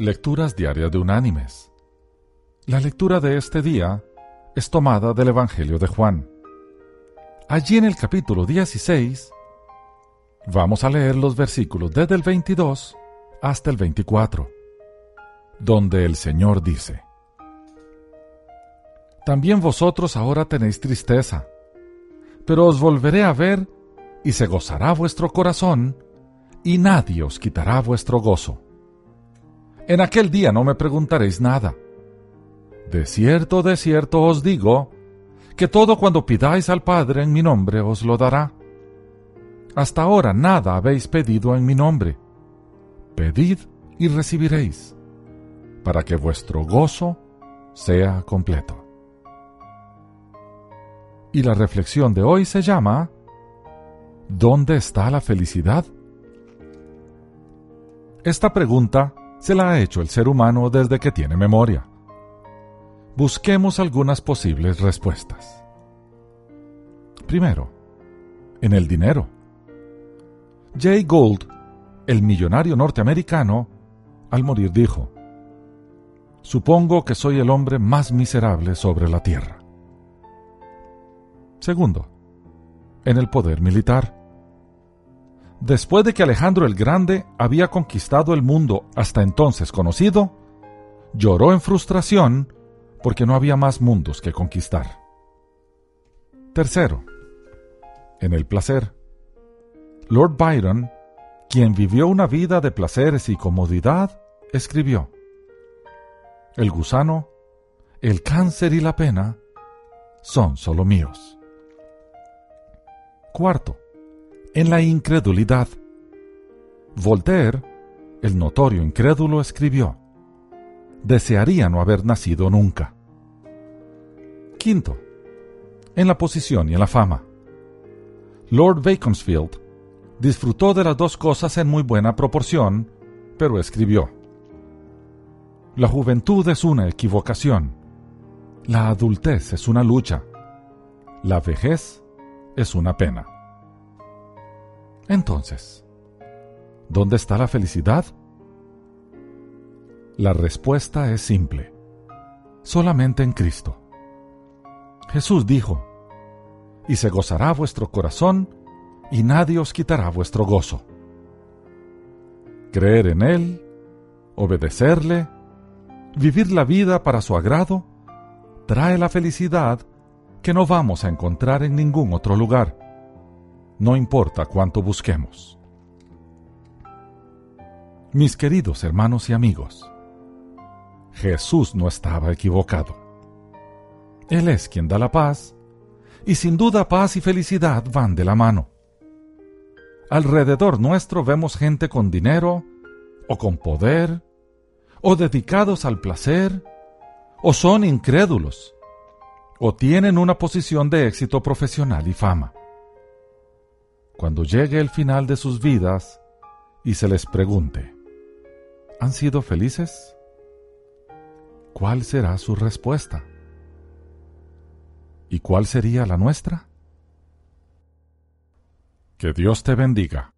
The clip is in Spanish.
Lecturas Diarias de Unánimes. La lectura de este día es tomada del Evangelio de Juan. Allí en el capítulo 16 vamos a leer los versículos desde el 22 hasta el 24, donde el Señor dice, También vosotros ahora tenéis tristeza, pero os volveré a ver y se gozará vuestro corazón, y nadie os quitará vuestro gozo. En aquel día no me preguntaréis nada. De cierto, de cierto os digo, que todo cuando pidáis al Padre en mi nombre os lo dará. Hasta ahora nada habéis pedido en mi nombre. Pedid y recibiréis, para que vuestro gozo sea completo. Y la reflexión de hoy se llama ¿Dónde está la felicidad? Esta pregunta se la ha hecho el ser humano desde que tiene memoria. Busquemos algunas posibles respuestas. Primero, en el dinero. Jay Gould, el millonario norteamericano, al morir dijo, Supongo que soy el hombre más miserable sobre la tierra. Segundo, en el poder militar. Después de que Alejandro el Grande había conquistado el mundo hasta entonces conocido, lloró en frustración porque no había más mundos que conquistar. Tercero, en el placer. Lord Byron, quien vivió una vida de placeres y comodidad, escribió, El gusano, el cáncer y la pena son solo míos. Cuarto, en la incredulidad. Voltaire, el notorio incrédulo, escribió, desearía no haber nacido nunca. Quinto, en la posición y en la fama. Lord Beaconsfield disfrutó de las dos cosas en muy buena proporción, pero escribió, La juventud es una equivocación, la adultez es una lucha, la vejez es una pena. Entonces, ¿dónde está la felicidad? La respuesta es simple, solamente en Cristo. Jesús dijo, y se gozará vuestro corazón, y nadie os quitará vuestro gozo. Creer en Él, obedecerle, vivir la vida para su agrado, trae la felicidad que no vamos a encontrar en ningún otro lugar no importa cuánto busquemos. Mis queridos hermanos y amigos, Jesús no estaba equivocado. Él es quien da la paz, y sin duda paz y felicidad van de la mano. Alrededor nuestro vemos gente con dinero, o con poder, o dedicados al placer, o son incrédulos, o tienen una posición de éxito profesional y fama cuando llegue el final de sus vidas y se les pregunte, ¿han sido felices? ¿Cuál será su respuesta? ¿Y cuál sería la nuestra? Que Dios te bendiga.